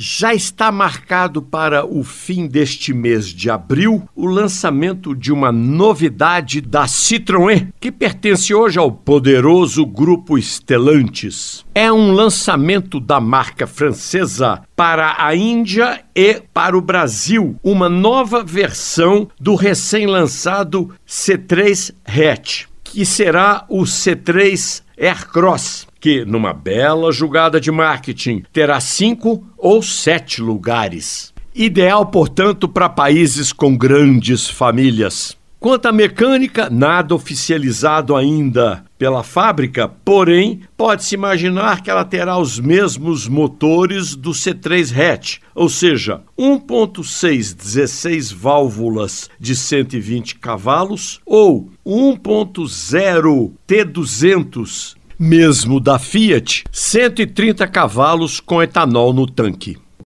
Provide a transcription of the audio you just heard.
Já está marcado para o fim deste mês de abril o lançamento de uma novidade da Citroën, que pertence hoje ao poderoso grupo Stellantis. É um lançamento da marca francesa para a Índia e para o Brasil, uma nova versão do recém-lançado C3 Hatch, que será o C3 Aircross que, numa bela jogada de marketing, terá cinco ou sete lugares. Ideal, portanto, para países com grandes famílias. Quanto à mecânica, nada oficializado ainda pela fábrica, porém, pode-se imaginar que ela terá os mesmos motores do C3 hatch, ou seja, 1.6 16 válvulas de 120 cavalos ou 1.0 T200 mesmo da Fiat, 130 cavalos com etanol no tanque.